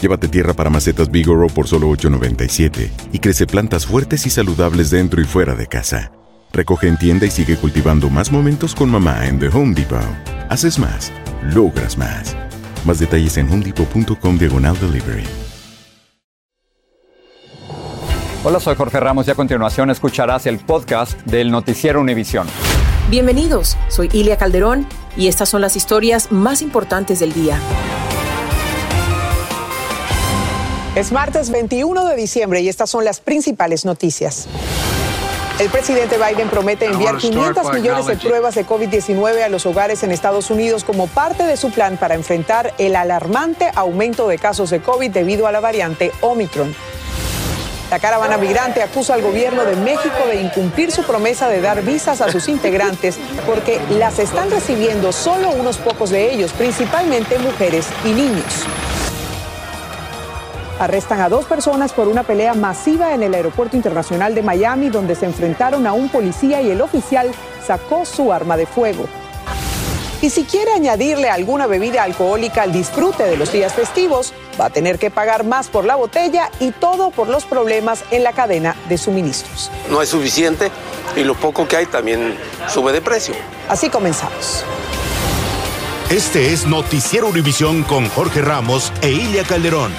Llévate tierra para macetas Bigoro por solo $8.97 y crece plantas fuertes y saludables dentro y fuera de casa. Recoge en tienda y sigue cultivando más momentos con mamá en The Home Depot. Haces más, logras más. Más detalles en homedepot.com diagonal delivery. Hola, soy Jorge Ramos y a continuación escucharás el podcast del Noticiero Univisión. Bienvenidos, soy Ilia Calderón y estas son las historias más importantes del día. Es martes 21 de diciembre y estas son las principales noticias. El presidente Biden promete enviar 500 millones de pruebas de COVID-19 a los hogares en Estados Unidos como parte de su plan para enfrentar el alarmante aumento de casos de COVID debido a la variante Omicron. La caravana migrante acusa al gobierno de México de incumplir su promesa de dar visas a sus integrantes porque las están recibiendo solo unos pocos de ellos, principalmente mujeres y niños. Arrestan a dos personas por una pelea masiva en el Aeropuerto Internacional de Miami, donde se enfrentaron a un policía y el oficial sacó su arma de fuego. Y si quiere añadirle alguna bebida alcohólica al disfrute de los días festivos, va a tener que pagar más por la botella y todo por los problemas en la cadena de suministros. No es suficiente y lo poco que hay también sube de precio. Así comenzamos. Este es Noticiero Univisión con Jorge Ramos e Ilia Calderón.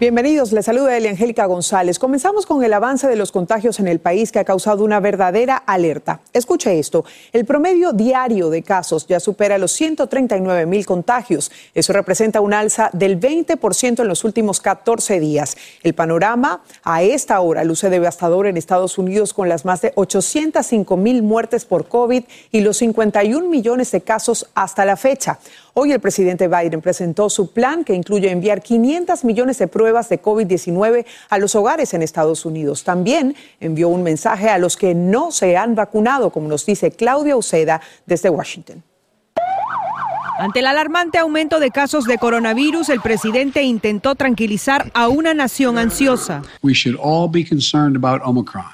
Bienvenidos, les saluda Elia Angélica González. Comenzamos con el avance de los contagios en el país que ha causado una verdadera alerta. Escuche esto, el promedio diario de casos ya supera los 139 mil contagios. Eso representa un alza del 20% en los últimos 14 días. El panorama a esta hora luce devastador en Estados Unidos con las más de 805 mil muertes por COVID y los 51 millones de casos hasta la fecha. Hoy el presidente Biden presentó su plan que incluye enviar 500 millones de pruebas de COVID-19 a los hogares en Estados Unidos. También envió un mensaje a los que no se han vacunado, como nos dice Claudia Uceda desde Washington. Ante el alarmante aumento de casos de coronavirus, el presidente intentó tranquilizar a una nación ansiosa. We should all be concerned about Omicron.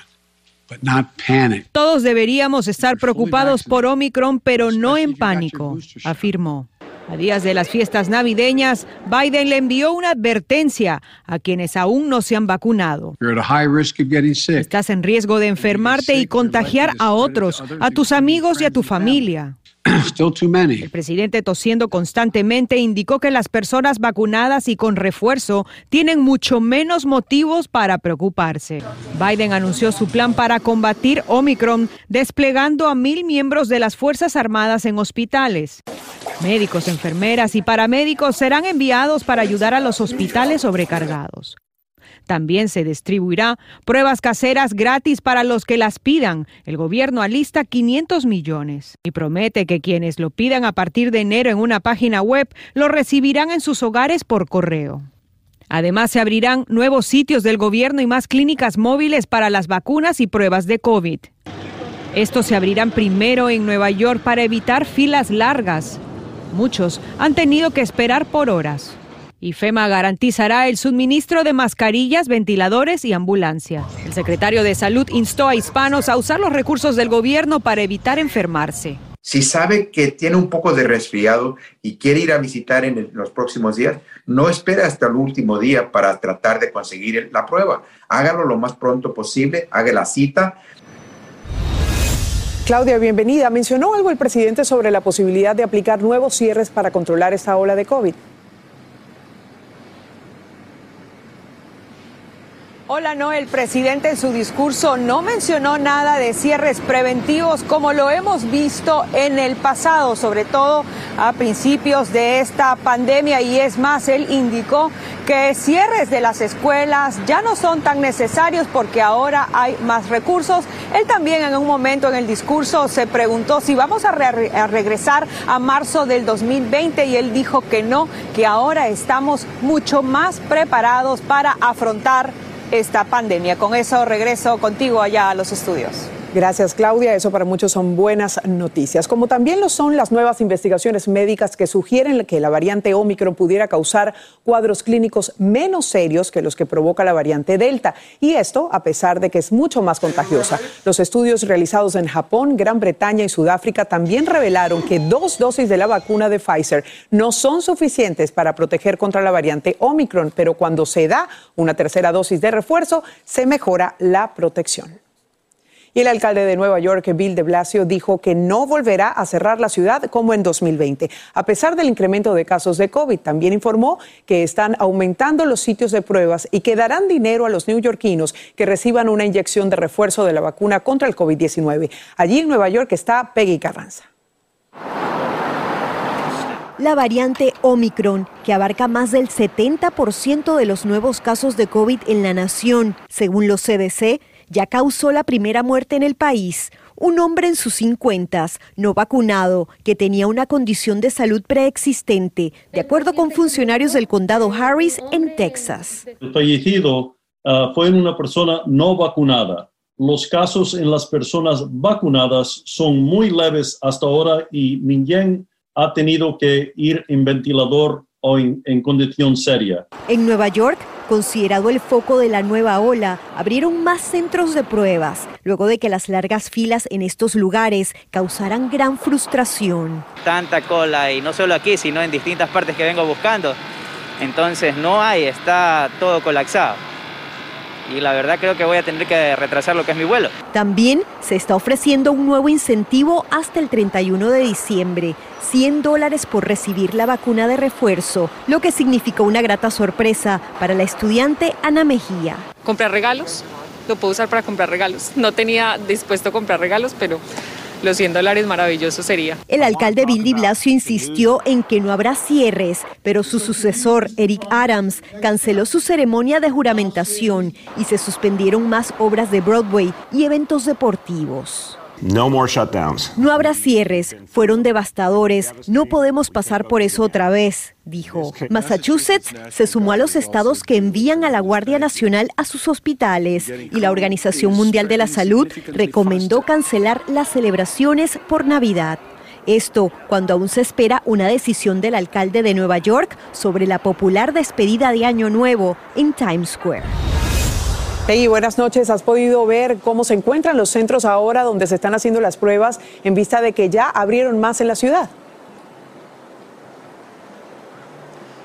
But not panic. Todos deberíamos estar preocupados por Omicron, pero no en pánico, afirmó. A días de las fiestas navideñas, Biden le envió una advertencia a quienes aún no se han vacunado. Estás en riesgo de enfermarte y contagiar a otros, a tus amigos y a tu familia. El presidente tosiendo constantemente indicó que las personas vacunadas y con refuerzo tienen mucho menos motivos para preocuparse. Biden anunció su plan para combatir Omicron desplegando a mil miembros de las Fuerzas Armadas en hospitales. Médicos, enfermeras y paramédicos serán enviados para ayudar a los hospitales sobrecargados. También se distribuirá pruebas caseras gratis para los que las pidan. El gobierno alista 500 millones y promete que quienes lo pidan a partir de enero en una página web lo recibirán en sus hogares por correo. Además, se abrirán nuevos sitios del gobierno y más clínicas móviles para las vacunas y pruebas de COVID. Estos se abrirán primero en Nueva York para evitar filas largas. Muchos han tenido que esperar por horas. Y FEMA garantizará el suministro de mascarillas, ventiladores y ambulancias. El secretario de Salud instó a hispanos a usar los recursos del gobierno para evitar enfermarse. Si sabe que tiene un poco de resfriado y quiere ir a visitar en el- los próximos días, no espere hasta el último día para tratar de conseguir la prueba. Hágalo lo más pronto posible, haga la cita, Claudia, bienvenida. Mencionó algo el presidente sobre la posibilidad de aplicar nuevos cierres para controlar esta ola de COVID. Hola, no, el presidente en su discurso no mencionó nada de cierres preventivos como lo hemos visto en el pasado, sobre todo a principios de esta pandemia. Y es más, él indicó que cierres de las escuelas ya no son tan necesarios porque ahora hay más recursos. Él también en un momento en el discurso se preguntó si vamos a, re- a regresar a marzo del 2020 y él dijo que no, que ahora estamos mucho más preparados para afrontar esta pandemia. Con eso regreso contigo allá a los estudios. Gracias, Claudia. Eso para muchos son buenas noticias, como también lo son las nuevas investigaciones médicas que sugieren que la variante Omicron pudiera causar cuadros clínicos menos serios que los que provoca la variante Delta. Y esto a pesar de que es mucho más contagiosa. Los estudios realizados en Japón, Gran Bretaña y Sudáfrica también revelaron que dos dosis de la vacuna de Pfizer no son suficientes para proteger contra la variante Omicron, pero cuando se da una tercera dosis de refuerzo, se mejora la protección. Y el alcalde de Nueva York, Bill de Blasio, dijo que no volverá a cerrar la ciudad como en 2020, a pesar del incremento de casos de COVID. También informó que están aumentando los sitios de pruebas y que darán dinero a los neoyorquinos que reciban una inyección de refuerzo de la vacuna contra el COVID-19. Allí en Nueva York está Peggy Carranza. La variante Omicron, que abarca más del 70% de los nuevos casos de COVID en la nación, según los CDC, ya causó la primera muerte en el país. Un hombre en sus cincuentas, no vacunado, que tenía una condición de salud preexistente, de acuerdo con funcionarios del condado Harris en Texas. El fallecido ah, fue una persona no vacunada. Los casos en las personas vacunadas son muy leves hasta ahora y ninguém ha tenido que ir en ventilador o en, en condición seria. En Nueva York, considerado el foco de la nueva ola, abrieron más centros de pruebas, luego de que las largas filas en estos lugares causaran gran frustración. Tanta cola, y no solo aquí, sino en distintas partes que vengo buscando. Entonces no hay, está todo colapsado y la verdad creo que voy a tener que retrasar lo que es mi vuelo. También se está ofreciendo un nuevo incentivo hasta el 31 de diciembre, 100 dólares por recibir la vacuna de refuerzo, lo que significó una grata sorpresa para la estudiante Ana Mejía. Comprar regalos, lo puedo usar para comprar regalos. No tenía dispuesto a comprar regalos, pero los 100 dólares maravilloso sería. El alcalde Bill de Blasio insistió en que no habrá cierres, pero su sucesor, Eric Adams, canceló su ceremonia de juramentación y se suspendieron más obras de Broadway y eventos deportivos. No more shutdowns. No habrá cierres, fueron devastadores, no podemos pasar por eso otra vez, dijo. Massachusetts se sumó a los estados que envían a la Guardia Nacional a sus hospitales y la Organización Mundial de la Salud recomendó cancelar las celebraciones por Navidad. Esto cuando aún se espera una decisión del alcalde de Nueva York sobre la popular despedida de Año Nuevo en Times Square. Hey, buenas noches. ¿Has podido ver cómo se encuentran los centros ahora donde se están haciendo las pruebas en vista de que ya abrieron más en la ciudad?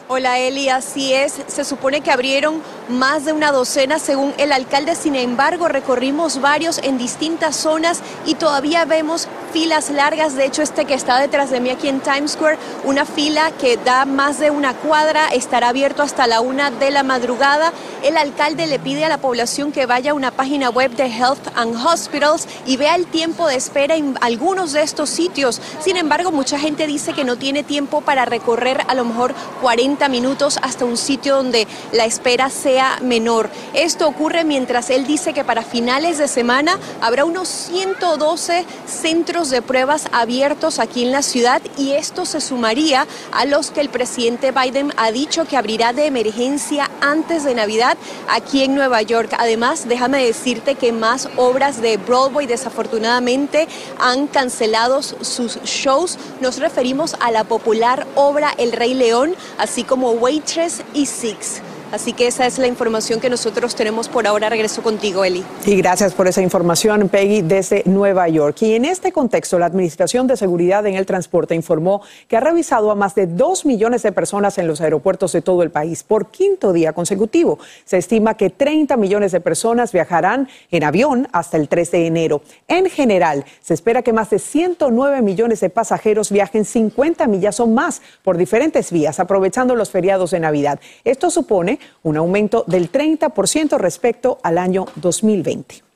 Hola Eli, así es. Se supone que abrieron más de una docena según el alcalde. Sin embargo, recorrimos varios en distintas zonas y todavía vemos filas largas. De hecho, este que está detrás de mí aquí en Times Square, una fila que da más de una cuadra, estará abierto hasta la una de la madrugada. El alcalde le pide a la población que vaya a una página web de Health and Hospitals y vea el tiempo de espera en algunos de estos sitios. Sin embargo, mucha gente dice que no tiene tiempo para recorrer a lo mejor 40 minutos hasta un sitio donde la espera sea menor. Esto ocurre mientras él dice que para finales de semana habrá unos 112 centros de pruebas abiertos aquí en la ciudad y esto se sumaría a los que el presidente Biden ha dicho que abrirá de emergencia antes de Navidad aquí en Nueva York. Además, déjame decirte que más obras de Broadway desafortunadamente han cancelado sus shows. Nos referimos a la popular obra El Rey León, así como Waitress y Six. Así que esa es la información que nosotros tenemos por ahora. Regreso contigo, Eli. Y gracias por esa información, Peggy, desde Nueva York. Y en este contexto, la Administración de Seguridad en el Transporte informó que ha revisado a más de dos millones de personas en los aeropuertos de todo el país por quinto día consecutivo. Se estima que 30 millones de personas viajarán en avión hasta el 3 de enero. En general, se espera que más de 109 millones de pasajeros viajen 50 millas o más por diferentes vías, aprovechando los feriados de Navidad. Esto supone un aumento del 30% respecto al año 2020.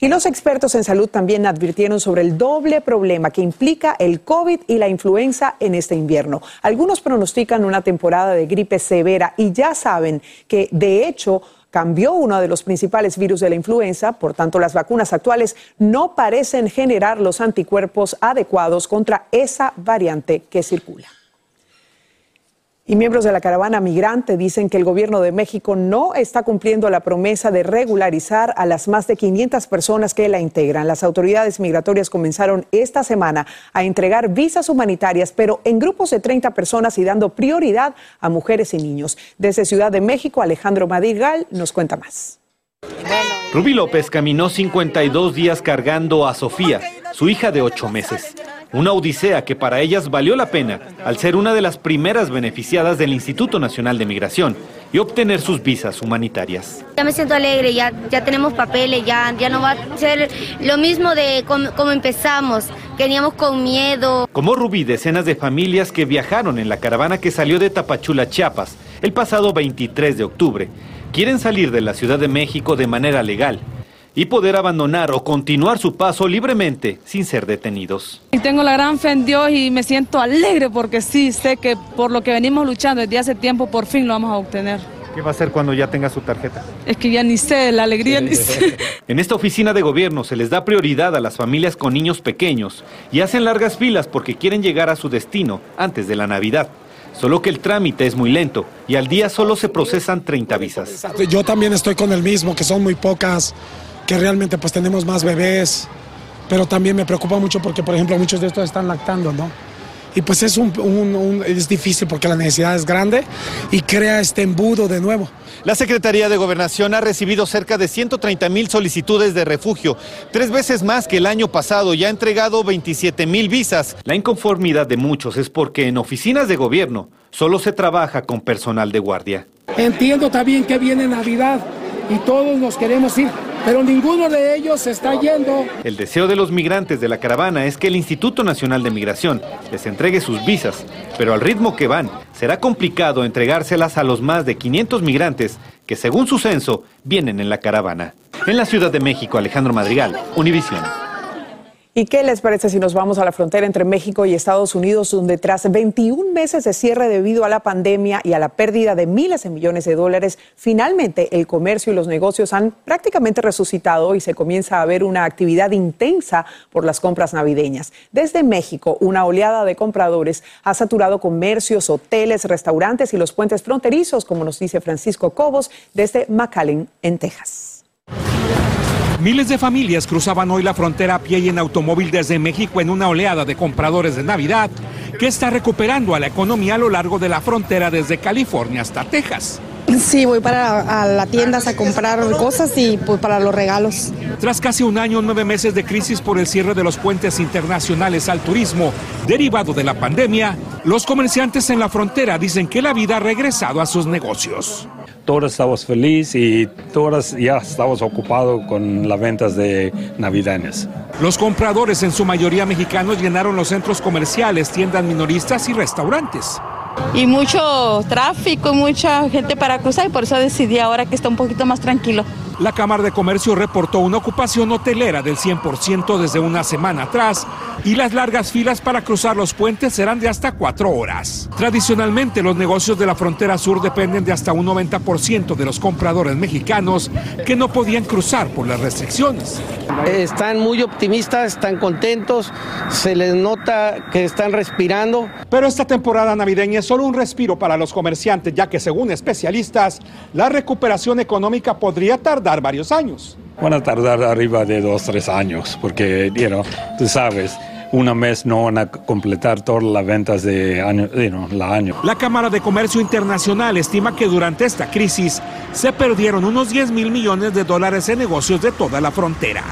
Y los expertos en salud también advirtieron sobre el doble problema que implica el COVID y la influenza en este invierno. Algunos pronostican una temporada de gripe severa y ya saben que, de hecho, cambió uno de los principales virus de la influenza, por tanto las vacunas actuales no parecen generar los anticuerpos adecuados contra esa variante que circula. Y miembros de la caravana migrante dicen que el gobierno de México no está cumpliendo la promesa de regularizar a las más de 500 personas que la integran. Las autoridades migratorias comenzaron esta semana a entregar visas humanitarias, pero en grupos de 30 personas y dando prioridad a mujeres y niños. Desde Ciudad de México, Alejandro Madrigal nos cuenta más. Rubí López caminó 52 días cargando a Sofía, su hija de 8 meses. Una odisea que para ellas valió la pena al ser una de las primeras beneficiadas del Instituto Nacional de Migración y obtener sus visas humanitarias. Ya me siento alegre, ya, ya tenemos papeles, ya, ya no va a ser lo mismo de como, empezamos, veníamos con miedo. Como Rubí, decenas de familias que viajaron en la caravana que salió de Tapachula, Chiapas, el pasado 23 de octubre, quieren salir de la Ciudad de México de manera legal y poder abandonar o continuar su paso libremente sin ser detenidos. Y tengo la gran fe en Dios y me siento alegre porque sí, sé que por lo que venimos luchando desde hace tiempo por fin lo vamos a obtener. ¿Qué va a hacer cuando ya tenga su tarjeta? Es que ya ni sé, la alegría ni sé. En esta oficina de gobierno se les da prioridad a las familias con niños pequeños y hacen largas filas porque quieren llegar a su destino antes de la Navidad. Solo que el trámite es muy lento y al día solo se procesan 30 visas. Yo también estoy con el mismo, que son muy pocas que realmente pues tenemos más bebés, pero también me preocupa mucho porque, por ejemplo, muchos de estos están lactando, ¿no? Y pues es, un, es difícil porque la necesidad es grande y crea este embudo de nuevo. La Secretaría de Gobernación ha recibido cerca de 130 mil solicitudes de refugio, tres veces más que el año pasado y ha entregado 27 mil visas. La inconformidad de muchos es porque en oficinas de gobierno solo se trabaja con personal de guardia. Entiendo también que viene Navidad y todos nos queremos ir, pero ninguno de ellos está yendo. El deseo de los migrantes de la caravana es que el Instituto Nacional de Migración les entregue sus visas, pero al ritmo que van, será complicado entregárselas a los más de 500 migrantes que según su censo vienen en la caravana. En la Ciudad de México, Alejandro Madrigal, Univisión. ¿Y qué les parece si nos vamos a la frontera entre México y Estados Unidos, donde tras 21 meses de cierre debido a la pandemia y a la pérdida de miles de millones de dólares, finalmente el comercio y los negocios han prácticamente resucitado y se comienza a ver una actividad intensa por las compras navideñas? Desde México, una oleada de compradores ha saturado comercios, hoteles, restaurantes y los puentes fronterizos, como nos dice Francisco Cobos desde McAllen, en Texas. Miles de familias cruzaban hoy la frontera a pie y en automóvil desde México en una oleada de compradores de Navidad que está recuperando a la economía a lo largo de la frontera desde California hasta Texas. Sí, voy para la tienda a comprar cosas y pues para los regalos. Tras casi un año, nueve meses de crisis por el cierre de los puentes internacionales al turismo derivado de la pandemia, los comerciantes en la frontera dicen que la vida ha regresado a sus negocios todos estamos felices y todos ya estamos ocupados con las ventas de navideñas. Los compradores, en su mayoría mexicanos, llenaron los centros comerciales, tiendas minoristas y restaurantes. Y mucho tráfico mucha gente para cruzar y por eso decidí ahora que está un poquito más tranquilo. La Cámara de Comercio reportó una ocupación hotelera del 100% desde una semana atrás y las largas filas para cruzar los puentes serán de hasta cuatro horas. Tradicionalmente los negocios de la frontera sur dependen de hasta un 90% de los compradores mexicanos que no podían cruzar por las restricciones. Están muy optimistas, están contentos, se les nota que están respirando. Pero esta temporada navideña es solo un respiro para los comerciantes, ya que según especialistas, la recuperación económica podría tardar dar varios años. Van a tardar arriba de dos, tres años, porque, you tú sabes, una mes no van a completar todas las ventas de año, la año. La Cámara de Comercio Internacional estima que durante esta crisis se perdieron unos 10 mil millones de dólares en negocios de toda la frontera.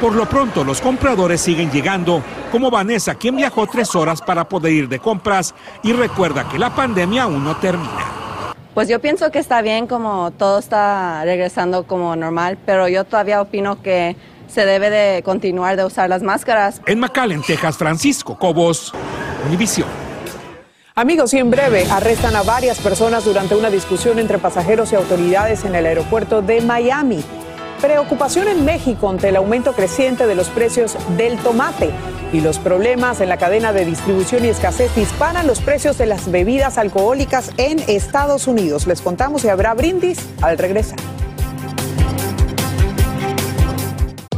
Por lo pronto, los compradores siguen llegando, como Vanessa, quien viajó tres horas para poder ir de compras y recuerda que la pandemia aún no termina. Pues yo pienso que está bien como todo está regresando como normal, pero yo todavía opino que se debe de continuar de usar las máscaras. En McAllen, Texas, Francisco Cobos, Univisión. Amigos, y en breve arrestan a varias personas durante una discusión entre pasajeros y autoridades en el aeropuerto de Miami. Preocupación en México ante el aumento creciente de los precios del tomate y los problemas en la cadena de distribución y escasez disparan los precios de las bebidas alcohólicas en Estados Unidos. Les contamos si habrá brindis al regresar.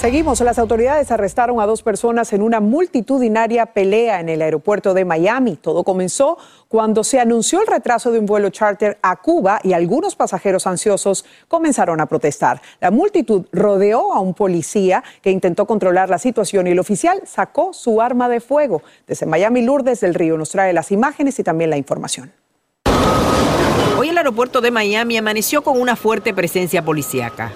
Seguimos. Las autoridades arrestaron a dos personas en una multitudinaria pelea en el aeropuerto de Miami. Todo comenzó cuando se anunció el retraso de un vuelo charter a Cuba y algunos pasajeros ansiosos comenzaron a protestar. La multitud rodeó a un policía que intentó controlar la situación y el oficial sacó su arma de fuego. Desde Miami, Lourdes del Río nos trae las imágenes y también la información. Hoy el aeropuerto de Miami amaneció con una fuerte presencia policíaca.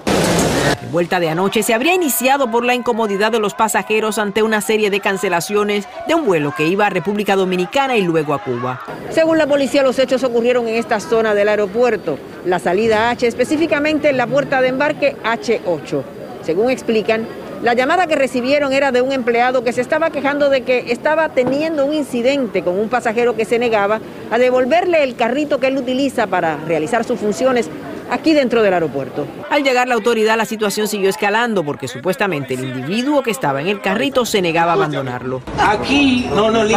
La vuelta de anoche se habría iniciado por la incomodidad de los pasajeros ante una serie de cancelaciones de un vuelo que iba a República Dominicana y luego a Cuba. Según la policía, los hechos ocurrieron en esta zona del aeropuerto, la salida H, específicamente en la puerta de embarque H8. Según explican, la llamada que recibieron era de un empleado que se estaba quejando de que estaba teniendo un incidente con un pasajero que se negaba a devolverle el carrito que él utiliza para realizar sus funciones aquí dentro del aeropuerto. Al llegar la autoridad, la situación siguió escalando porque supuestamente el individuo que estaba en el carrito se negaba a abandonarlo. Aquí no nos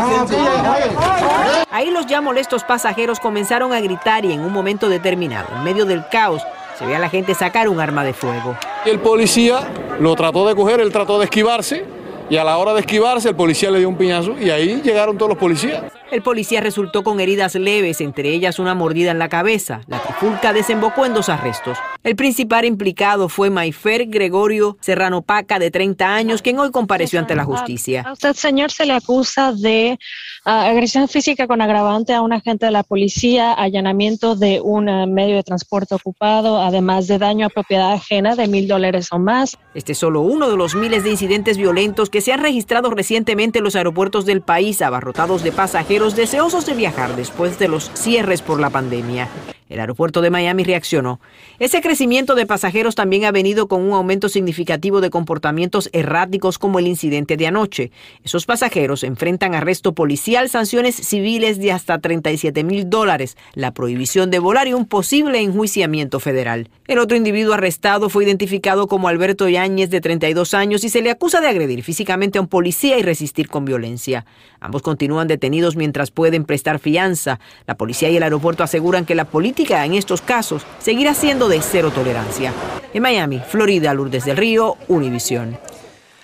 Ahí los ya molestos pasajeros comenzaron a gritar y en un momento determinado, en medio del caos, se ve a la gente sacar un arma de fuego. El policía lo trató de coger, él trató de esquivarse y a la hora de esquivarse el policía le dio un piñazo y ahí llegaron todos los policías. El policía resultó con heridas leves, entre ellas una mordida en la cabeza. La trifulca desembocó en dos arrestos. El principal implicado fue Maifer Gregorio Serrano Paca, de 30 años, quien hoy compareció ante la justicia. A usted, señor, se le acusa de ah, agresión física con agravante a un agente de la policía, allanamiento de un eh, medio de transporte ocupado, además de daño a propiedad ajena de mil dólares o más. Este es solo uno de los miles de incidentes violentos que se han registrado recientemente en los aeropuertos del país, abarrotados de pasajeros deseosos de viajar después de los cierres por la pandemia. El aeropuerto de Miami reaccionó. Ese crecimiento de pasajeros también ha venido con un aumento significativo de comportamientos erráticos como el incidente de anoche. Esos pasajeros enfrentan arresto policial, sanciones civiles de hasta 37 mil dólares, la prohibición de volar y un posible enjuiciamiento federal. El otro individuo arrestado fue identificado como Alberto Yáñez, de 32 años, y se le acusa de agredir físicamente a un policía y resistir con violencia. Ambos continúan detenidos mientras pueden prestar fianza. La policía y el aeropuerto aseguran que la política en estos casos seguirá siendo de cero tolerancia. En Miami, Florida, Lourdes del Río, Univisión.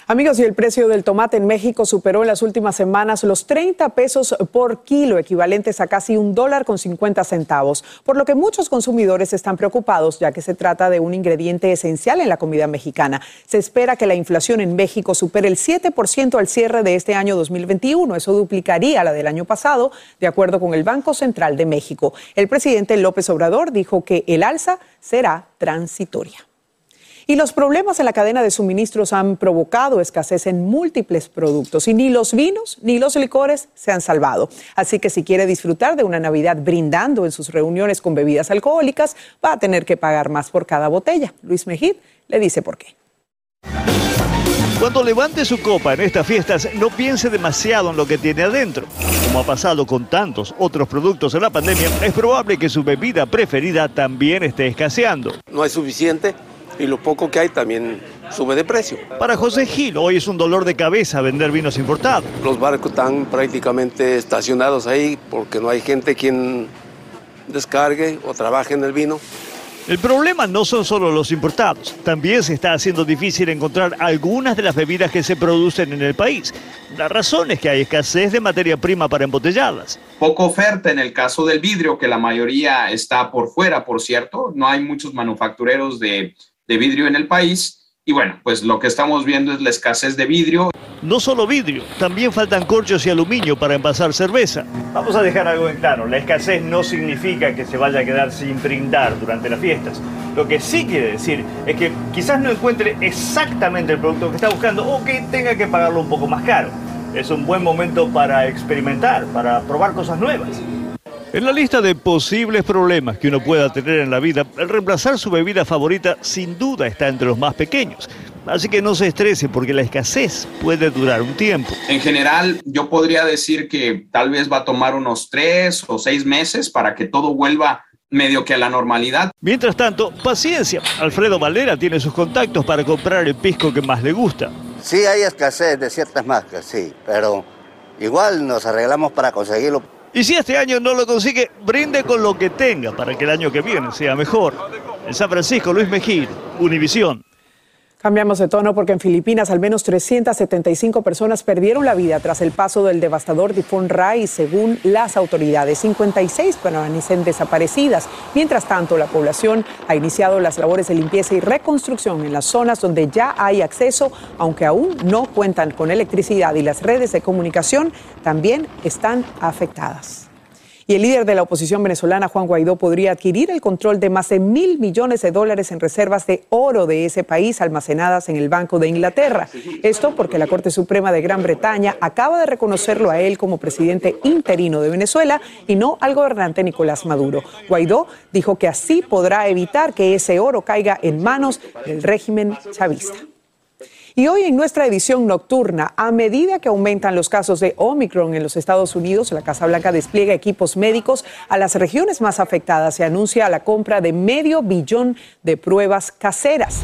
Amigos, y el precio del tomate en México superó en las últimas semanas los 30 pesos por kilo, equivalentes a casi un dólar con 50 centavos, por lo que muchos consumidores están preocupados ya que se trata de un ingrediente esencial en la comida mexicana. Se espera que la inflación en México supere el 7% al cierre de este año 2021. Eso duplicaría la del año pasado, de acuerdo con el Banco Central de México. El presidente López Obrador dijo que el alza será transitoria. Y los problemas en la cadena de suministros han provocado escasez en múltiples productos y ni los vinos ni los licores se han salvado. Así que si quiere disfrutar de una Navidad brindando en sus reuniones con bebidas alcohólicas, va a tener que pagar más por cada botella. Luis Mejid le dice por qué. Cuando levante su copa en estas fiestas, no piense demasiado en lo que tiene adentro. Como ha pasado con tantos otros productos en la pandemia, es probable que su bebida preferida también esté escaseando. No hay suficiente y lo poco que hay también sube de precio. Para José Gil, hoy es un dolor de cabeza vender vinos importados. Los barcos están prácticamente estacionados ahí porque no hay gente quien descargue o trabaje en el vino. El problema no son solo los importados, también se está haciendo difícil encontrar algunas de las bebidas que se producen en el país. La razón es que hay escasez de materia prima para embotelladas. Poca oferta en el caso del vidrio, que la mayoría está por fuera, por cierto. No hay muchos manufactureros de de vidrio en el país. Y bueno, pues lo que estamos viendo es la escasez de vidrio. No solo vidrio, también faltan corchos y aluminio para envasar cerveza. Vamos a dejar algo en claro, la escasez no significa que se vaya a quedar sin brindar durante las fiestas. Lo que sí quiere decir es que quizás no encuentre exactamente el producto que está buscando o que tenga que pagarlo un poco más caro. Es un buen momento para experimentar, para probar cosas nuevas. En la lista de posibles problemas que uno pueda tener en la vida, el reemplazar su bebida favorita sin duda está entre los más pequeños. Así que no se estrese porque la escasez puede durar un tiempo. En general, yo podría decir que tal vez va a tomar unos tres o seis meses para que todo vuelva medio que a la normalidad. Mientras tanto, paciencia. Alfredo Valera tiene sus contactos para comprar el pisco que más le gusta. Sí hay escasez de ciertas marcas, sí, pero igual nos arreglamos para conseguirlo. Y si este año no lo consigue, brinde con lo que tenga para que el año que viene sea mejor. En San Francisco, Luis Mejía, Univisión. Cambiamos de tono porque en Filipinas al menos 375 personas perdieron la vida tras el paso del devastador tifón Rai, según las autoridades. 56 permanecen desaparecidas. Mientras tanto, la población ha iniciado las labores de limpieza y reconstrucción en las zonas donde ya hay acceso, aunque aún no cuentan con electricidad y las redes de comunicación también están afectadas. Y el líder de la oposición venezolana, Juan Guaidó, podría adquirir el control de más de mil millones de dólares en reservas de oro de ese país almacenadas en el Banco de Inglaterra. Esto porque la Corte Suprema de Gran Bretaña acaba de reconocerlo a él como presidente interino de Venezuela y no al gobernante Nicolás Maduro. Guaidó dijo que así podrá evitar que ese oro caiga en manos del régimen chavista. Y hoy en nuestra edición nocturna, a medida que aumentan los casos de Omicron en los Estados Unidos, la Casa Blanca despliega equipos médicos a las regiones más afectadas. Se anuncia la compra de medio billón de pruebas caseras.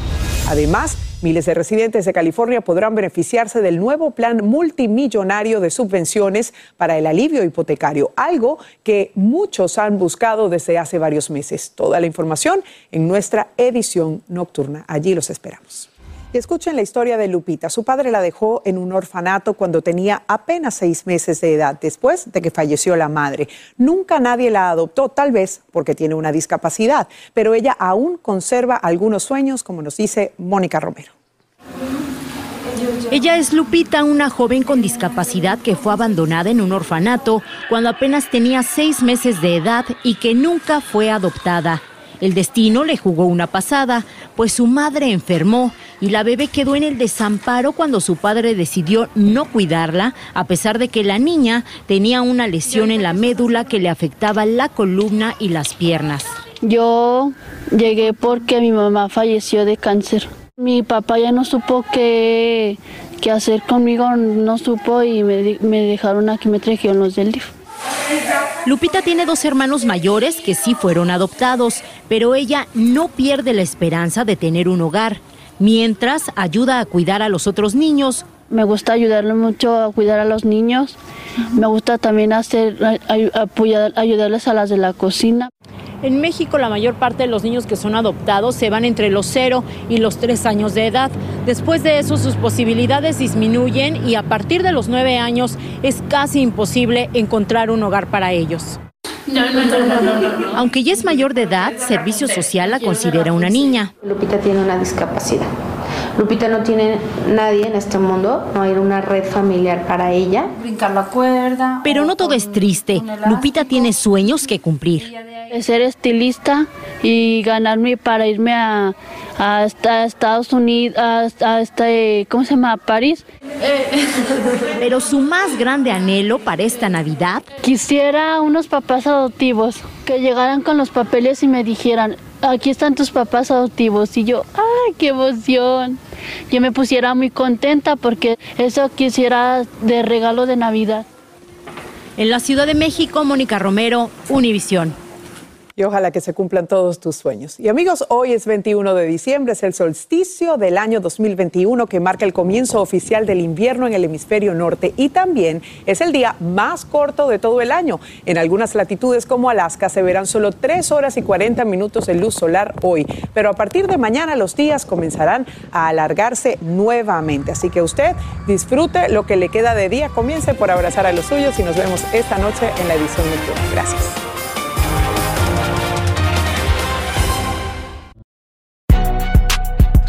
Además, miles de residentes de California podrán beneficiarse del nuevo plan multimillonario de subvenciones para el alivio hipotecario, algo que muchos han buscado desde hace varios meses. Toda la información en nuestra edición nocturna. Allí los esperamos. Escuchen la historia de Lupita. Su padre la dejó en un orfanato cuando tenía apenas seis meses de edad, después de que falleció la madre. Nunca nadie la adoptó, tal vez porque tiene una discapacidad, pero ella aún conserva algunos sueños, como nos dice Mónica Romero. Ella es Lupita, una joven con discapacidad que fue abandonada en un orfanato cuando apenas tenía seis meses de edad y que nunca fue adoptada. El destino le jugó una pasada, pues su madre enfermó y la bebé quedó en el desamparo cuando su padre decidió no cuidarla, a pesar de que la niña tenía una lesión en la médula que le afectaba la columna y las piernas. Yo llegué porque mi mamá falleció de cáncer. Mi papá ya no supo qué, qué hacer conmigo, no supo y me, me dejaron aquí, me trajeron los del DIF. Lupita tiene dos hermanos mayores que sí fueron adoptados, pero ella no pierde la esperanza de tener un hogar, mientras ayuda a cuidar a los otros niños. Me gusta ayudarle mucho a cuidar a los niños. Me gusta también hacer apoyar, ayudarles a las de la cocina. En México la mayor parte de los niños que son adoptados se van entre los 0 y los 3 años de edad. Después de eso sus posibilidades disminuyen y a partir de los 9 años es casi imposible encontrar un hogar para ellos. Aunque ya es mayor de edad, Servicio Social la considera una niña. Lupita tiene una discapacidad. Lupita no tiene nadie en este mundo, no hay una red familiar para ella. Brincar la cuerda. Pero no todo es triste. Lupita tiene sueños que cumplir. Ser estilista y ganarme para irme a, a, Estados Unidos, a, este, ¿cómo se llama? París. Pero su más grande anhelo para esta Navidad. Quisiera unos papás adoptivos que llegaran con los papeles y me dijeran, aquí están tus papás adoptivos. Y yo, ¡ay, qué emoción! Yo me pusiera muy contenta porque eso quisiera de regalo de Navidad. En la Ciudad de México, Mónica Romero, Univisión y ojalá que se cumplan todos tus sueños. Y amigos, hoy es 21 de diciembre, es el solsticio del año 2021 que marca el comienzo oficial del invierno en el hemisferio norte y también es el día más corto de todo el año. En algunas latitudes como Alaska se verán solo 3 horas y 40 minutos de luz solar hoy, pero a partir de mañana los días comenzarán a alargarse nuevamente. Así que usted disfrute lo que le queda de día, comience por abrazar a los suyos y nos vemos esta noche en la edición nocturna. Gracias.